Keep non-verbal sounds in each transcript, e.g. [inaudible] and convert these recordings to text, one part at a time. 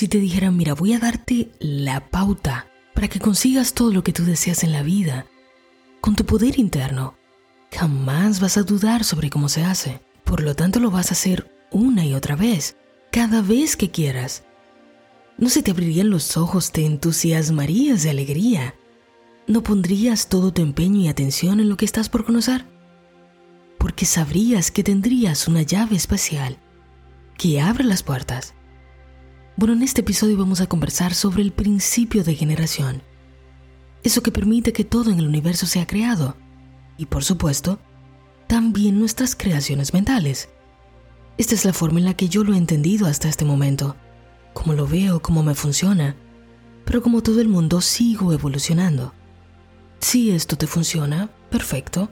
Si te dijeran, mira, voy a darte la pauta para que consigas todo lo que tú deseas en la vida, con tu poder interno, jamás vas a dudar sobre cómo se hace. Por lo tanto, lo vas a hacer una y otra vez, cada vez que quieras. No se te abrirían los ojos, te entusiasmarías de alegría. ¿No pondrías todo tu empeño y atención en lo que estás por conocer? Porque sabrías que tendrías una llave especial que abre las puertas. Bueno, en este episodio vamos a conversar sobre el principio de generación. Eso que permite que todo en el universo sea creado. Y por supuesto, también nuestras creaciones mentales. Esta es la forma en la que yo lo he entendido hasta este momento, cómo lo veo, cómo me funciona, pero como todo el mundo sigo evolucionando. Si esto te funciona, perfecto,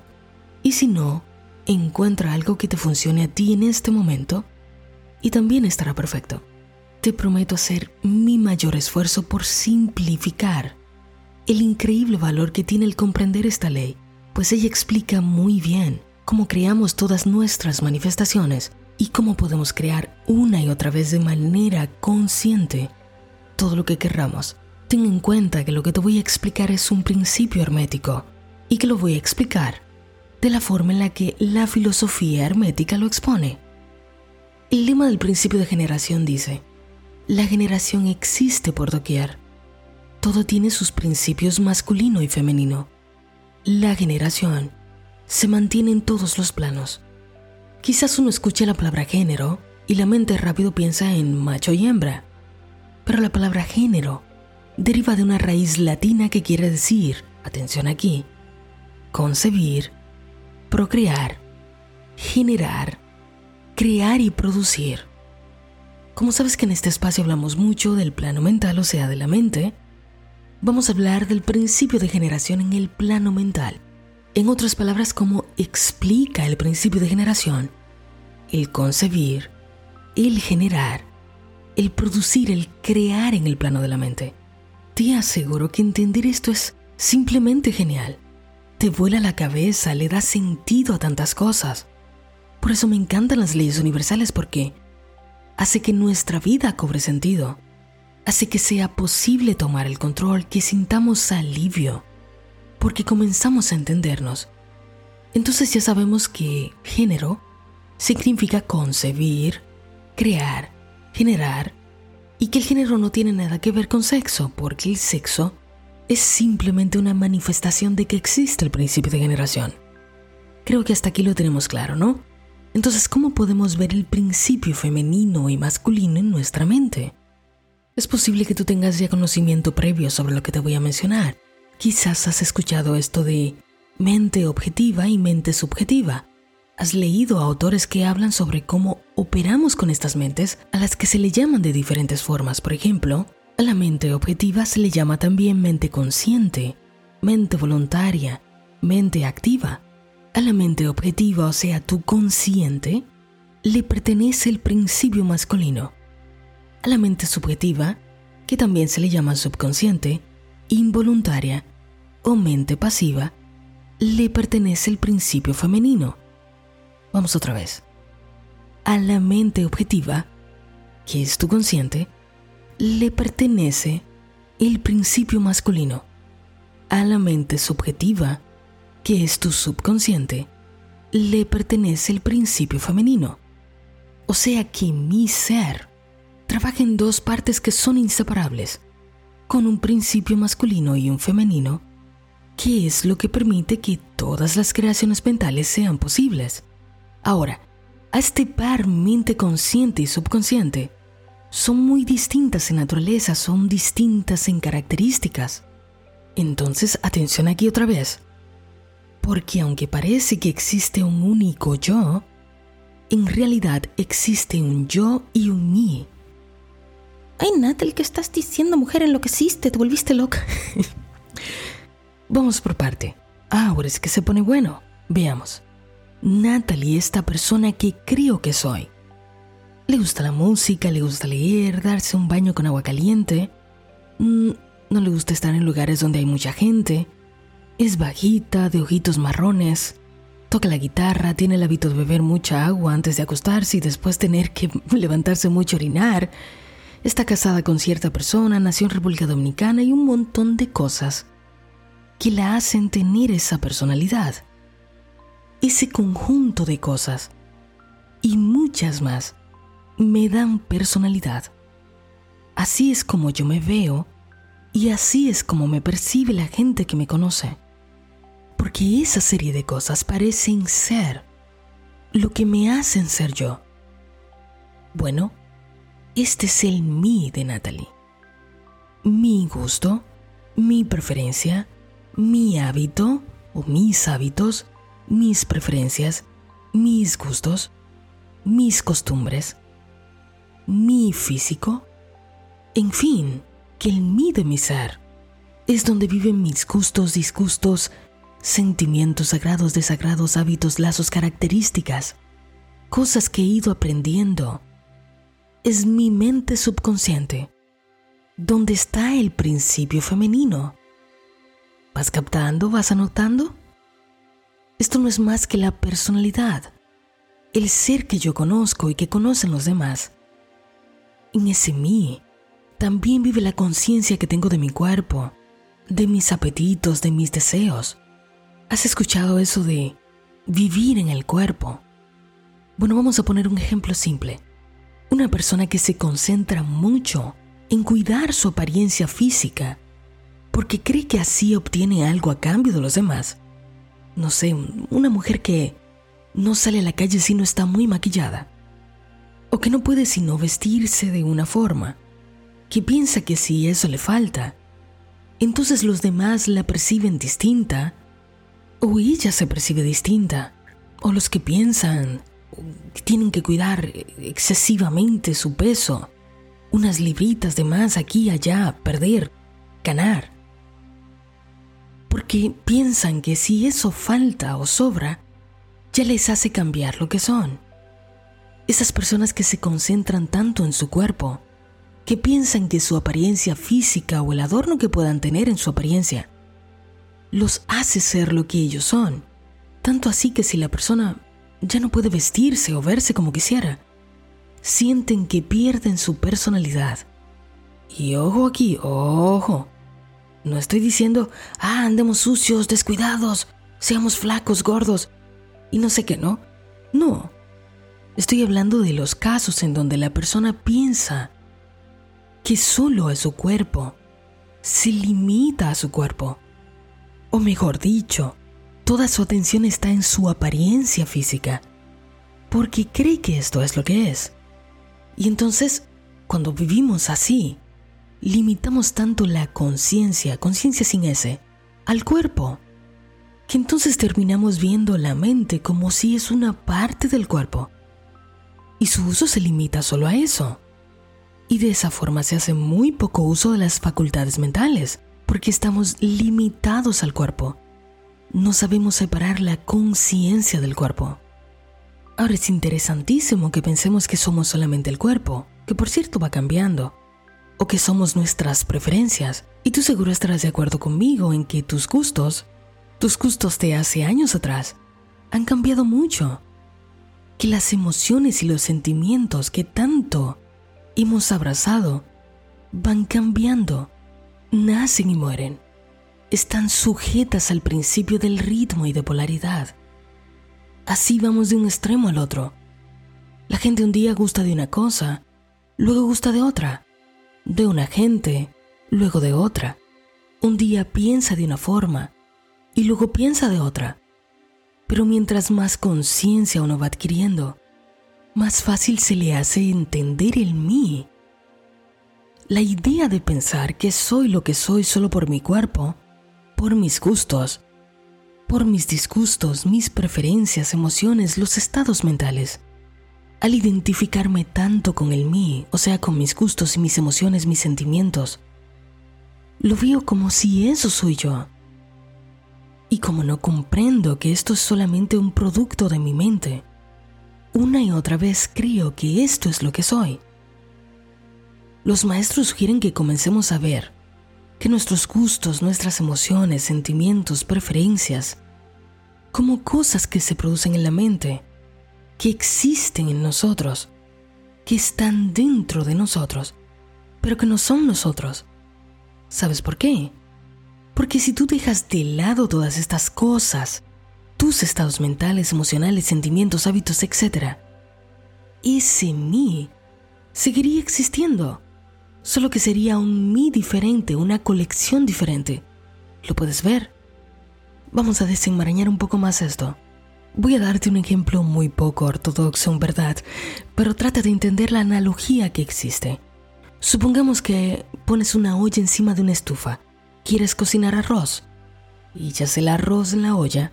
y si no, encuentra algo que te funcione a ti en este momento y también estará perfecto. Te prometo hacer mi mayor esfuerzo por simplificar el increíble valor que tiene el comprender esta ley, pues ella explica muy bien cómo creamos todas nuestras manifestaciones y cómo podemos crear una y otra vez de manera consciente todo lo que querramos. Ten en cuenta que lo que te voy a explicar es un principio hermético y que lo voy a explicar de la forma en la que la filosofía hermética lo expone. El lema del principio de generación dice, la generación existe por doquier. Todo tiene sus principios masculino y femenino. La generación se mantiene en todos los planos. Quizás uno escuche la palabra género y la mente rápido piensa en macho y hembra, pero la palabra género deriva de una raíz latina que quiere decir, atención aquí, concebir, procrear, generar, crear y producir. Como sabes que en este espacio hablamos mucho del plano mental, o sea, de la mente, vamos a hablar del principio de generación en el plano mental. En otras palabras, cómo explica el principio de generación, el concebir, el generar, el producir, el crear en el plano de la mente. Te aseguro que entender esto es simplemente genial. Te vuela la cabeza, le da sentido a tantas cosas. Por eso me encantan las leyes universales porque hace que nuestra vida cobre sentido, hace que sea posible tomar el control, que sintamos alivio, porque comenzamos a entendernos. Entonces ya sabemos que género significa concebir, crear, generar, y que el género no tiene nada que ver con sexo, porque el sexo es simplemente una manifestación de que existe el principio de generación. Creo que hasta aquí lo tenemos claro, ¿no? Entonces, ¿cómo podemos ver el principio femenino y masculino en nuestra mente? Es posible que tú tengas ya conocimiento previo sobre lo que te voy a mencionar, Quizás has escuchado esto de mente objetiva y mente subjetiva. Has leído a autores que hablan sobre cómo operamos con estas mentes a las que se le llaman de diferentes formas. Por ejemplo, a la mente objetiva se le llama también mente consciente, mente voluntaria, mente activa. A la mente objetiva, o sea, tu consciente, le pertenece el principio masculino. A la mente subjetiva, que también se le llama subconsciente, involuntaria o mente pasiva, le pertenece el principio femenino. Vamos otra vez. A la mente objetiva, que es tu consciente, le pertenece el principio masculino. A la mente subjetiva, que es tu subconsciente, le pertenece el principio femenino. O sea que mi ser trabaja en dos partes que son inseparables con un principio masculino y un femenino, que es lo que permite que todas las creaciones mentales sean posibles. Ahora, a este par mente consciente y subconsciente son muy distintas en naturaleza, son distintas en características. Entonces, atención aquí otra vez. Porque aunque parece que existe un único yo, en realidad existe un yo y un mí. Ay, Natalie, ¿qué estás diciendo, mujer? Enloqueciste, te volviste loca. [laughs] Vamos por parte. Ahora es que se pone bueno. Veamos. Natalie, esta persona que creo que soy. Le gusta la música, le gusta leer, darse un baño con agua caliente. Mm, no le gusta estar en lugares donde hay mucha gente. Es bajita, de ojitos marrones. Toca la guitarra, tiene el hábito de beber mucha agua antes de acostarse y después tener que [laughs] levantarse mucho a orinar está casada con cierta persona, nació en República Dominicana y un montón de cosas que la hacen tener esa personalidad. Ese conjunto de cosas y muchas más me dan personalidad. Así es como yo me veo y así es como me percibe la gente que me conoce. Porque esa serie de cosas parecen ser lo que me hacen ser yo. Bueno, este es el mí de Natalie. Mi gusto, mi preferencia, mi hábito o mis hábitos, mis preferencias, mis gustos, mis costumbres, mi físico, en fin, que el mí de mi ser es donde viven mis gustos, disgustos, sentimientos sagrados, desagrados, hábitos, lazos, características, cosas que he ido aprendiendo. Es mi mente subconsciente, donde está el principio femenino. ¿Vas captando? ¿Vas anotando? Esto no es más que la personalidad, el ser que yo conozco y que conocen los demás. En ese mí también vive la conciencia que tengo de mi cuerpo, de mis apetitos, de mis deseos. ¿Has escuchado eso de vivir en el cuerpo? Bueno, vamos a poner un ejemplo simple. Una persona que se concentra mucho en cuidar su apariencia física porque cree que así obtiene algo a cambio de los demás. No sé, una mujer que no sale a la calle si no está muy maquillada, o que no puede sino vestirse de una forma, que piensa que si eso le falta, entonces los demás la perciben distinta, o ella se percibe distinta, o los que piensan que tienen que cuidar excesivamente su peso, unas libritas de más aquí y allá, perder, ganar. Porque piensan que si eso falta o sobra, ya les hace cambiar lo que son. Esas personas que se concentran tanto en su cuerpo, que piensan que su apariencia física o el adorno que puedan tener en su apariencia, los hace ser lo que ellos son. Tanto así que si la persona ya no puede vestirse o verse como quisiera, sienten que pierden su personalidad. Y ojo aquí, ojo, no estoy diciendo, ah, andemos sucios, descuidados, seamos flacos, gordos y no sé qué, ¿no? No. Estoy hablando de los casos en donde la persona piensa que solo a su cuerpo, se limita a su cuerpo. O mejor dicho, toda su atención está en su apariencia física, porque cree que esto es lo que es. Y entonces, cuando vivimos así, limitamos tanto la conciencia, conciencia sin ese, al cuerpo, que entonces terminamos viendo la mente como si es una parte del cuerpo. Y su uso se limita solo a eso. Y de esa forma se hace muy poco uso de las facultades mentales, porque estamos limitados al cuerpo. No sabemos separar la conciencia del cuerpo. Ahora es interesantísimo que pensemos que somos solamente el cuerpo, que por cierto va cambiando, o que somos nuestras preferencias. Y tú seguro estarás de acuerdo conmigo en que tus gustos, tus gustos de hace años atrás, han cambiado mucho. Que las emociones y los sentimientos que tanto hemos abrazado van cambiando, nacen y mueren. Están sujetas al principio del ritmo y de polaridad. Así vamos de un extremo al otro. La gente un día gusta de una cosa, luego gusta de otra de una gente, luego de otra. Un día piensa de una forma y luego piensa de otra. Pero mientras más conciencia uno va adquiriendo, más fácil se le hace entender el mí. La idea de pensar que soy lo que soy solo por mi cuerpo, por mis gustos, por mis disgustos, mis preferencias, emociones, los estados mentales, al identificarme tanto con el mí, o sea, con mis gustos y mis emociones, mis sentimientos, lo veo como si eso soy yo. Y como no comprendo que esto es solamente un producto de mi mente, una y otra vez creo que esto es lo que soy. Los maestros sugieren que comencemos a ver que nuestros gustos, nuestras emociones, sentimientos, preferencias, como cosas que se producen en la mente, que existen en nosotros, que están dentro de nosotros, pero que no son nosotros. ¿Sabes por qué? Porque si tú dejas de lado todas estas cosas, tus estados mentales, emocionales, sentimientos, hábitos, etc., ese mí seguiría existiendo, solo que sería un mí diferente, una colección diferente. ¿Lo puedes ver? Vamos a desenmarañar un poco más esto. Voy a darte un ejemplo muy poco ortodoxo, en verdad, pero trata de entender la analogía que existe. Supongamos que pones una olla encima de una estufa. Quieres cocinar arroz. Y echas el arroz en la olla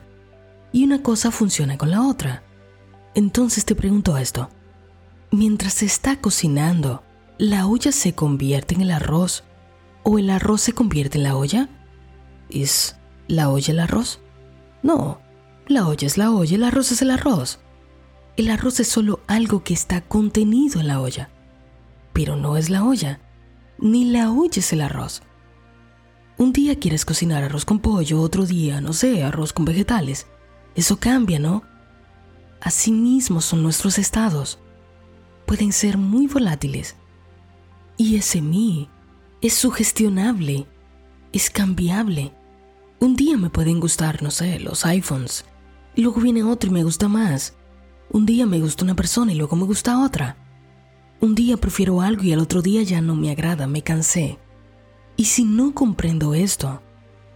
y una cosa funciona con la otra. Entonces te pregunto esto. Mientras se está cocinando, ¿la olla se convierte en el arroz o el arroz se convierte en la olla? ¿Es la olla el arroz? No, la olla es la olla, el arroz es el arroz. El arroz es solo algo que está contenido en la olla, pero no es la olla, ni la olla es el arroz. Un día quieres cocinar arroz con pollo, otro día, no sé, arroz con vegetales. Eso cambia, ¿no? Así mismo son nuestros estados. Pueden ser muy volátiles. Y ese mí es sugestionable, es cambiable. Un día me pueden gustar, no sé, los iPhones. Y luego viene otro y me gusta más. Un día me gusta una persona y luego me gusta otra. Un día prefiero algo y al otro día ya no me agrada, me cansé. Y si no comprendo esto,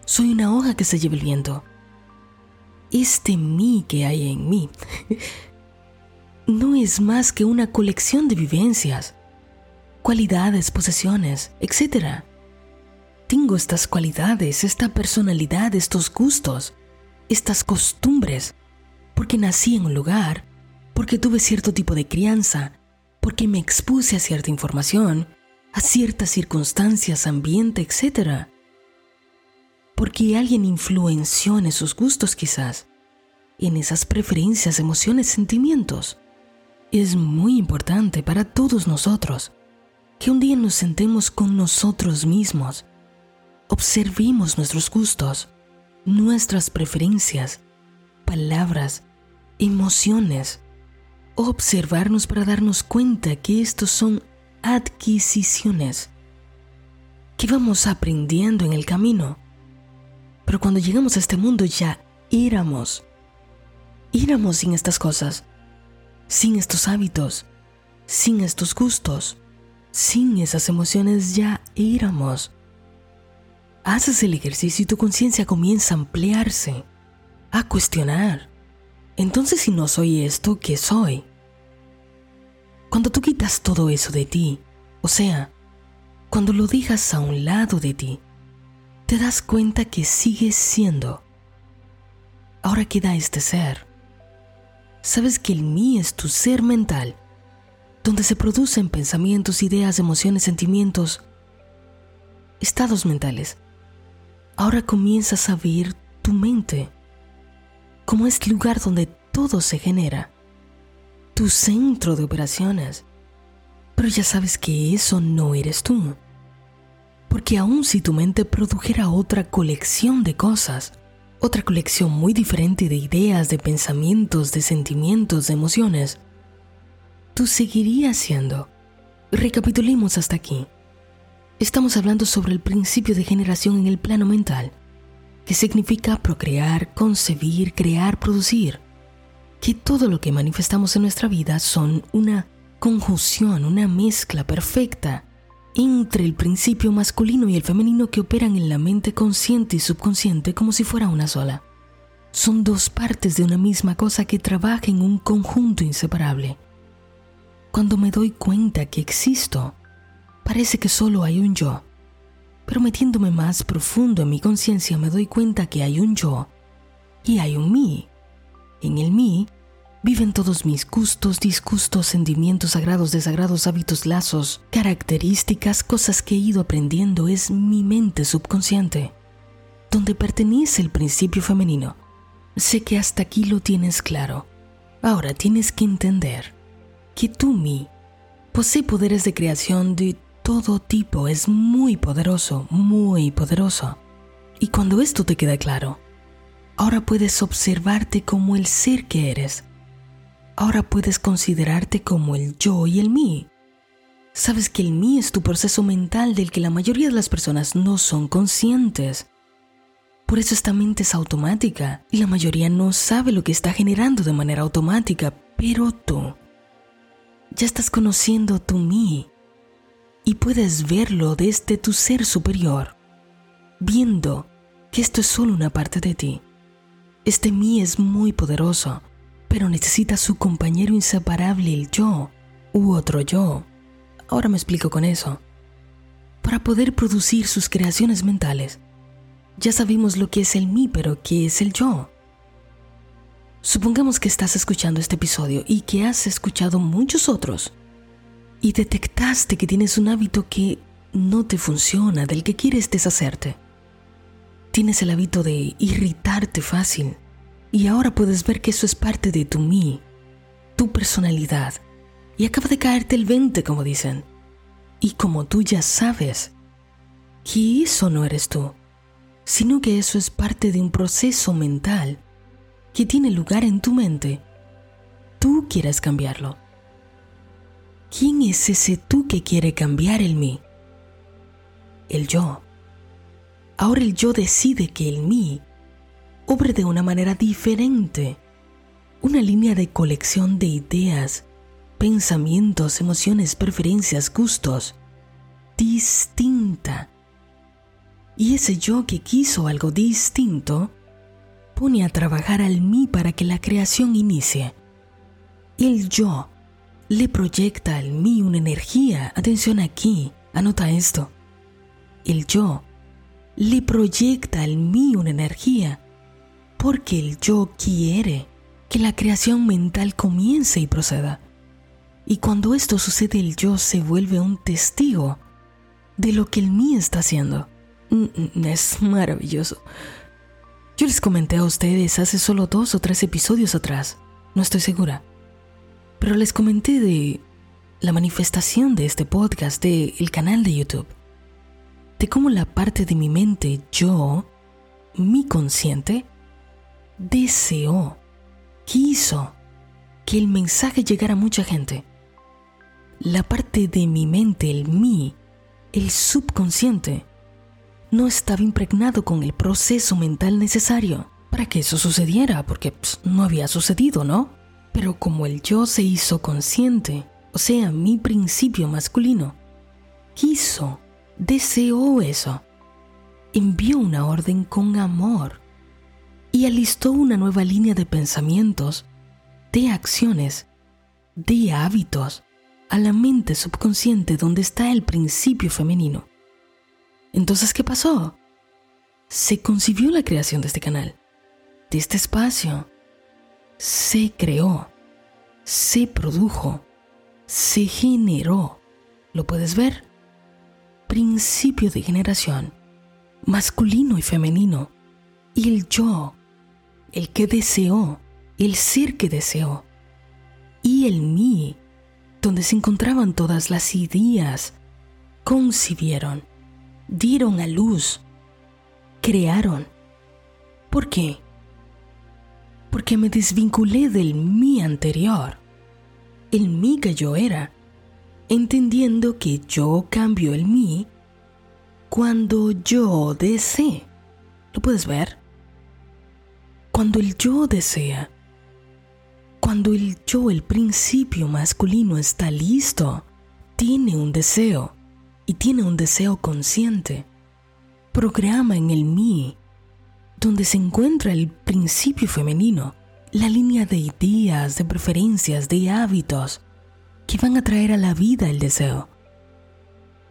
soy una hoja que se lleva el viento. Este mí que hay en mí [laughs] no es más que una colección de vivencias, cualidades, posesiones, etc. Tengo estas cualidades, esta personalidad, estos gustos, estas costumbres, porque nací en un lugar, porque tuve cierto tipo de crianza, porque me expuse a cierta información, a ciertas circunstancias, ambiente, etc. Porque alguien influenció en esos gustos quizás, en esas preferencias, emociones, sentimientos. Es muy importante para todos nosotros que un día nos sentemos con nosotros mismos, observemos nuestros gustos, nuestras preferencias, palabras, emociones, observarnos para darnos cuenta que estos son adquisiciones que vamos aprendiendo en el camino. Pero cuando llegamos a este mundo ya éramos, éramos sin estas cosas sin estos hábitos, sin estos gustos, sin esas emociones ya éramos. Haces el ejercicio y tu conciencia comienza a ampliarse, a cuestionar. Entonces si no soy esto, ¿qué soy? Cuando tú quitas todo eso de ti, o sea, cuando lo dejas a un lado de ti, te das cuenta que sigues siendo. Ahora queda este ser sabes que el mí es tu ser mental, donde se producen pensamientos, ideas, emociones, sentimientos, estados mentales. Ahora comienzas a ver tu mente como este lugar donde todo se genera, tu centro de operaciones. Pero ya sabes que eso no eres tú. Porque aun si tu mente produjera otra colección de cosas, otra colección muy diferente de ideas, de pensamientos, de sentimientos, de emociones, tú seguirías siendo. Recapitulemos hasta aquí. Estamos hablando sobre el principio de generación en el plano mental, que significa procrear, concebir, crear, producir. Que todo lo que manifestamos en nuestra vida son una conjunción, una mezcla perfecta entre el principio masculino y el femenino que operan en la mente consciente y subconsciente como si fuera una sola. Son dos partes de una misma cosa que trabajan en un conjunto inseparable. Cuando me doy cuenta que existo, parece que solo hay un yo, pero metiéndome más profundo en mi conciencia me doy cuenta que hay un yo y hay un mí. En el mí Viven todos mis gustos, disgustos, sentimientos sagrados, desagrados, hábitos, lazos, características, cosas que he ido aprendiendo. Es mi mente subconsciente, donde pertenece el principio femenino. Sé que hasta aquí lo tienes claro. Ahora tienes que entender que tú, mí, posee poderes de creación de todo tipo. Es muy poderoso, muy poderoso. Y cuando esto te queda claro, ahora puedes observarte como el ser que eres ahora puedes considerarte como el yo y el mí. sabes que el mí es tu proceso mental del que la mayoría de las personas no son conscientes. Por eso esta mente es automática y la mayoría no sabe lo que está generando de manera automática, pero tú ya estás conociendo tu mí y puedes verlo desde tu ser superior, viendo que esto es solo una parte de ti. Este mí es muy poderoso, pero necesita su compañero inseparable, el yo, u otro yo. Ahora me explico con eso. Para poder producir sus creaciones mentales, ya sabemos lo que es el mí, pero ¿qué es el yo? Supongamos que estás escuchando este episodio y que has escuchado muchos otros y detectaste que tienes un hábito que no te funciona, del que quieres deshacerte. Tienes el hábito de irritarte fácil y ahora puedes ver que eso es parte de tu mí, tu personalidad. Y acaba de caerte el 20, como dicen. Y como tú ya sabes que eso no eres tú, sino que eso es parte de un proceso mental que tiene lugar en tu mente, tú quieres cambiarlo. ¿Quién es ese tú que quiere cambiar el mí? El yo. Ahora el yo decide que el mí obre de una manera diferente, una línea de colección de ideas, pensamientos, emociones, preferencias, gustos, distinta y ese yo que quiso algo distinto pone a trabajar al mí para que la creación inicie. El yo le proyecta al mí una energía. Atención aquí, anota esto. El yo le proyecta al mí una energía porque el yo quiere que la creación mental comience y proceda. Y cuando esto sucede el yo se vuelve un testigo de lo que el mí está haciendo. Mm, mm, es maravilloso. Yo les comenté a ustedes hace solo dos o tres episodios atrás, no estoy segura, pero les comenté de la manifestación de este podcast, de el canal de YouTube, de cómo la parte de mi mente, yo, mi consciente, deseó, quiso que el mensaje llegara a mucha gente. La parte de mi mente, el mí, el subconsciente, no estaba impregnado con el proceso mental necesario para que eso sucediera, porque no había sucedido, ¿no? Pero como el yo se hizo consciente, o sea, mi principio masculino, quiso, deseó eso, envió una orden con amor y alistó una nueva línea de pensamientos, de acciones, de hábitos a la mente subconsciente donde está el principio femenino. Entonces, ¿qué pasó? Se concibió la creación de este canal, de este espacio. Se creó, se produjo, se generó. ¿Lo puedes ver? Principio de generación, masculino y femenino. Y el yo, el que deseó, el ser que deseó. Y el mí, donde se encontraban todas las ideas, concibieron dieron a luz, crearon. ¿Por qué? Porque me desvinculé del mí anterior, el mí que yo era, entendiendo que yo cambio el mí cuando yo desee. ¿Lo puedes ver? Cuando el yo desea, cuando el yo, el principio masculino, está listo, tiene un deseo y tiene un deseo consciente, programa en el mí, donde se encuentra el principio femenino, la línea de ideas, de preferencias, de hábitos que van a traer a la vida el deseo.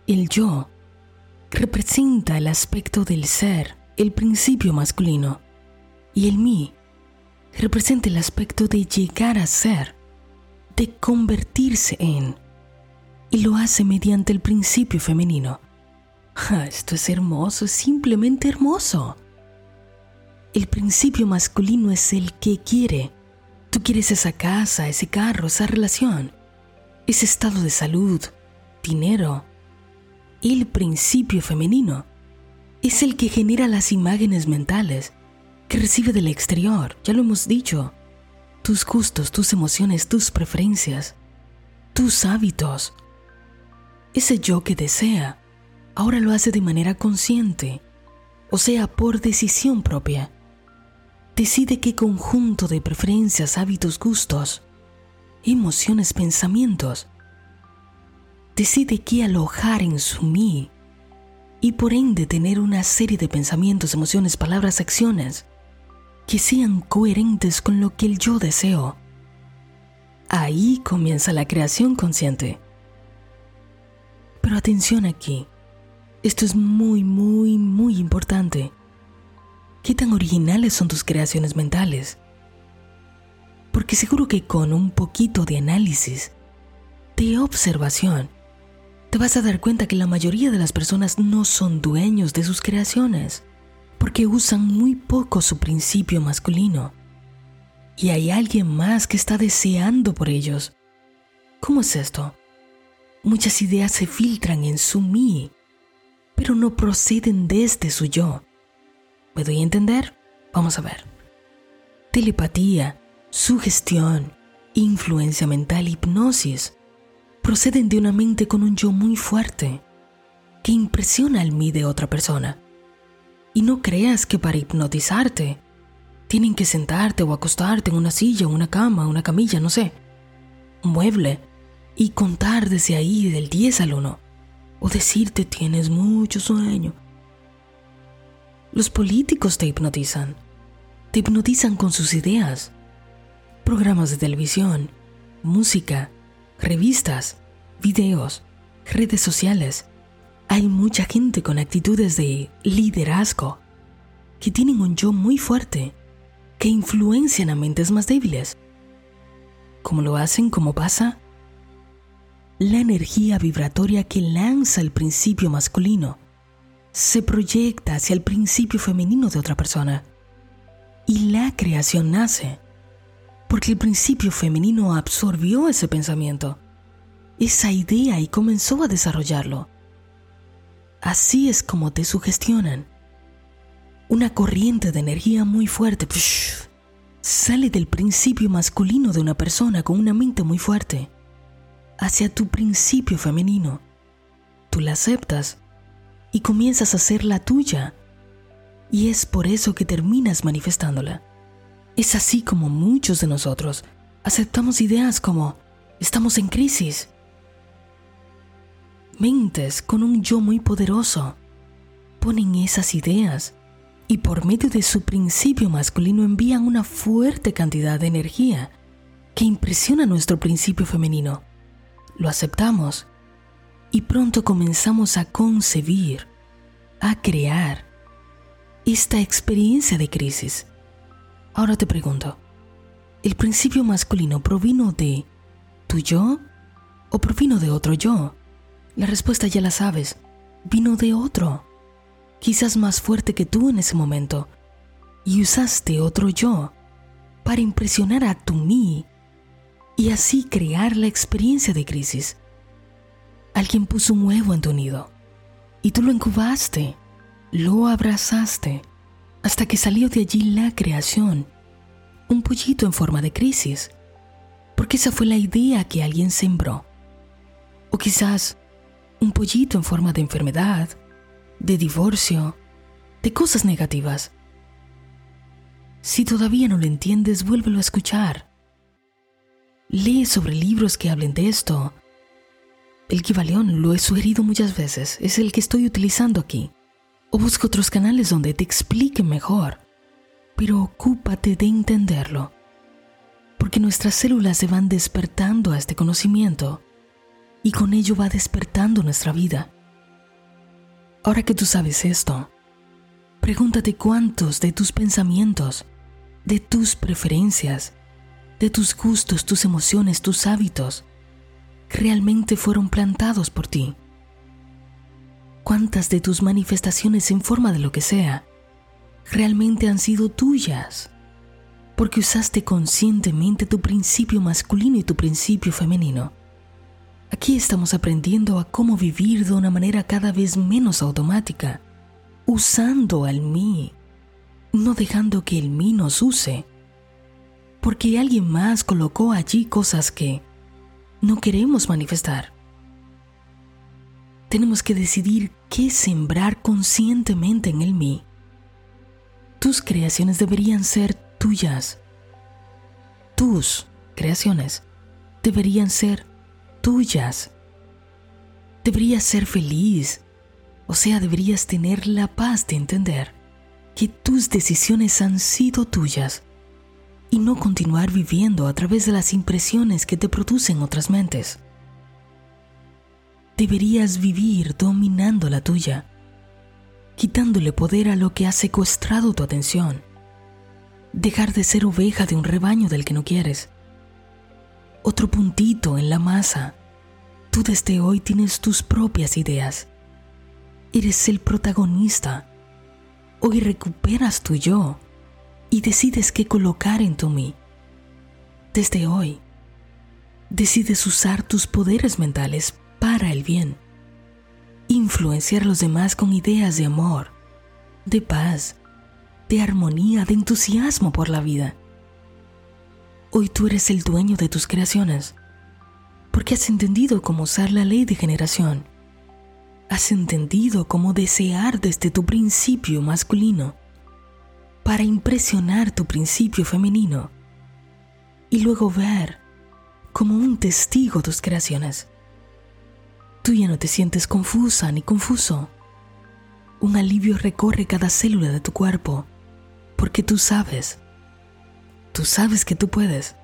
El yo representa el aspecto del ser, el principio masculino, y el mí representa el aspecto de llegar a ser, de convertirse en y lo hace mediante el principio femenino. esto es hermoso, es simplemente hermoso. El principio masculino es el que quiere. Tú quieres esa casa, ese carro, esa relación, ese estado de salud, dinero. El principio femenino es el que genera las imágenes mentales que recibe del exterior, ya lo hemos dicho. Tus gustos, tus emociones, tus preferencias, tus hábitos, ese yo que desea, ahora lo hace de manera consciente, o sea, por decisión propia. Decide qué conjunto de preferencias, hábitos, gustos, emociones, pensamientos. Decide qué alojar en su mí y por ende tener una serie de pensamientos, emociones, palabras, acciones que sean coherentes con lo que el yo deseo. Ahí comienza la creación consciente. Pero atención aquí, esto es muy, muy, muy importante. ¿Qué tan originales son tus creaciones mentales? Porque seguro que con un poquito de análisis, de observación, te vas a dar cuenta que la mayoría de las personas no son dueños de sus creaciones porque usan muy poco su principio masculino. Y hay alguien más que está deseando por ellos. ¿Cómo es esto? Muchas ideas se filtran en su mí, pero no proceden desde su yo. ¿Me doy a entender? Vamos a ver. Telepatía, sugestión, influencia mental, hipnosis, proceden de una mente con un yo muy fuerte, que impresiona al mí de otra persona y no creas que para hipnotizarte tienen que sentarte o acostarte en una silla, una cama, una camilla, no sé, un mueble, y contar desde ahí del 10 al 1, o decirte tienes mucho sueño. Los políticos te hipnotizan, te hipnotizan con sus ideas, programas de televisión, música, revistas, videos, redes sociales, hay mucha gente con actitudes de liderazgo que tienen un yo muy fuerte, que influencian a mentes más débiles. ¿Cómo lo hacen? ¿Cómo pasa? La energía vibratoria que lanza el principio masculino se proyecta hacia el principio femenino de otra persona. Y la creación nace porque el principio femenino absorbió ese pensamiento, esa idea y comenzó a desarrollarlo. Así es como te sugestionan. Una corriente de energía muy fuerte sale del principio masculino de una persona con una mente muy fuerte hacia tu principio femenino. Tú la aceptas y comienzas a hacer la tuya. Y es por eso que terminas manifestándola. Es así como muchos de nosotros aceptamos ideas como estamos en crisis mentes con un yo muy poderoso ponen esas ideas y por medio de su principio masculino envían una fuerte cantidad de energía que impresiona nuestro principio femenino. Lo aceptamos y pronto comenzamos a concebir, a crear esta experiencia de crisis. Ahora te pregunto, ¿el principio masculino provino de tu yo o provino de otro yo? La respuesta ya la sabes. Vino de otro, quizás más fuerte que tú en ese momento, y usaste otro yo para impresionar a tu mí y así crear la experiencia de crisis. Alguien puso un huevo en tu nido y tú lo incubaste, lo abrazaste, hasta que salió de allí la creación, un pollito en forma de crisis, porque esa fue la idea que alguien sembró. O quizás un pollito en forma de enfermedad, de divorcio, de cosas negativas. Si todavía no lo entiendes, vuélvelo a escuchar. Lee sobre libros que hablen de esto. El Kibalión lo he sugerido muchas veces, es el que estoy utilizando aquí. O busca otros canales donde te expliquen mejor, pero ocúpate de entenderlo, porque nuestras células se van despertando a este conocimiento y con ello va despertando nuestra vida. Ahora que tú sabes esto, pregúntate cuántos de tus pensamientos, de tus preferencias, de tus gustos, tus emociones, tus hábitos, realmente fueron plantados por ti. ¿Cuántas de tus manifestaciones en forma de lo que sea realmente han sido tuyas? Porque usaste conscientemente tu principio masculino y tu principio femenino. Aquí estamos aprendiendo a cómo vivir de una manera cada vez menos automática, usando al mí, no dejando que el mí nos use, porque alguien más colocó allí cosas que no queremos manifestar. tenemos que decidir qué sembrar conscientemente en el mí. Tus creaciones deberían ser tuyas. Tus creaciones deberían ser tuyas. Deberías ser feliz, o sea, deberías tener la paz de entender que tus decisiones han sido tuyas y no continuar viviendo a través de las impresiones que te producen otras mentes. Deberías vivir dominando la tuya, quitándole poder a lo que ha secuestrado tu atención. Dejar de ser oveja de un rebaño del que no quieres. Otro puntito en la masa. Tú desde hoy tienes tus propias ideas. Eres el protagonista. Hoy recuperas tu yo y decides qué colocar en tu mí. Desde hoy, decides usar tus poderes mentales para el bien, influenciar a los demás con ideas de amor, de paz, de armonía, de entusiasmo por la vida. Hoy tú eres el dueño de tus creaciones, porque has entendido cómo usar la ley de generación. Has entendido cómo desear desde tu principio masculino para impresionar tu principio femenino y luego ver como un testigo tus creaciones. Tú ya no te sientes confusa ni confuso. Un alivio recorre cada célula de tu cuerpo porque tú sabes, tú sabes que tú puedes.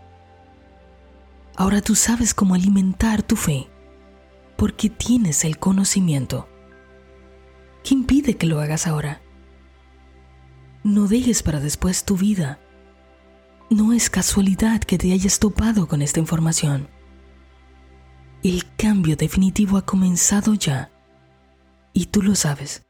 Ahora tú sabes cómo alimentar tu fe porque tienes el conocimiento. ¿Qué impide que lo hagas ahora? No dejes para después tu vida. No es casualidad que te hayas topado con esta información. El cambio definitivo ha comenzado ya y tú lo sabes.